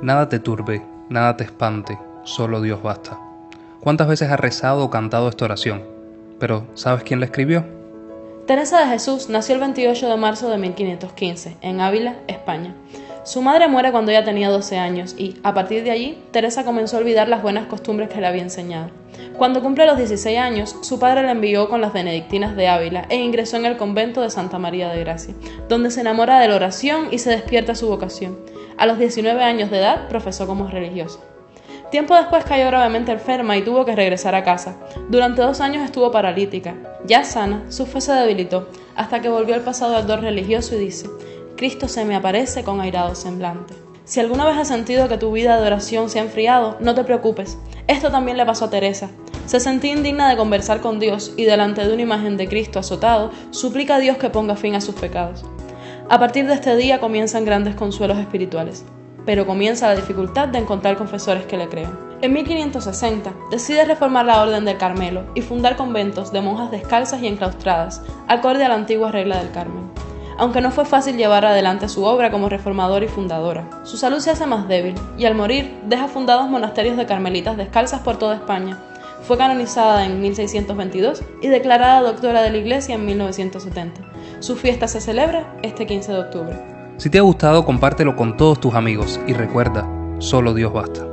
Nada te turbe, nada te espante, solo Dios basta. ¿Cuántas veces has rezado o cantado esta oración? Pero, ¿sabes quién la escribió? Teresa de Jesús nació el 28 de marzo de 1515, en Ávila, España. Su madre muere cuando ella tenía 12 años y, a partir de allí, Teresa comenzó a olvidar las buenas costumbres que le había enseñado. Cuando cumple los 16 años, su padre la envió con las benedictinas de Ávila e ingresó en el convento de Santa María de Gracia, donde se enamora de la oración y se despierta su vocación. A los 19 años de edad profesó como religiosa. Tiempo después cayó gravemente enferma y tuvo que regresar a casa. Durante dos años estuvo paralítica. Ya sana, su fe se debilitó, hasta que volvió al pasado ardor religioso y dice, Cristo se me aparece con airado semblante. Si alguna vez has sentido que tu vida de oración se ha enfriado, no te preocupes. Esto también le pasó a Teresa. Se sentía indigna de conversar con Dios y delante de una imagen de Cristo azotado, suplica a Dios que ponga fin a sus pecados. A partir de este día comienzan grandes consuelos espirituales, pero comienza la dificultad de encontrar confesores que le crean. En 1560 decide reformar la Orden del Carmelo y fundar conventos de monjas descalzas y enclaustradas, acorde a la antigua regla del Carmen. Aunque no fue fácil llevar adelante su obra como reformadora y fundadora, su salud se hace más débil y al morir deja fundados monasterios de carmelitas descalzas por toda España. Fue canonizada en 1622 y declarada doctora de la Iglesia en 1970. Su fiesta se celebra este 15 de octubre. Si te ha gustado, compártelo con todos tus amigos y recuerda, solo Dios basta.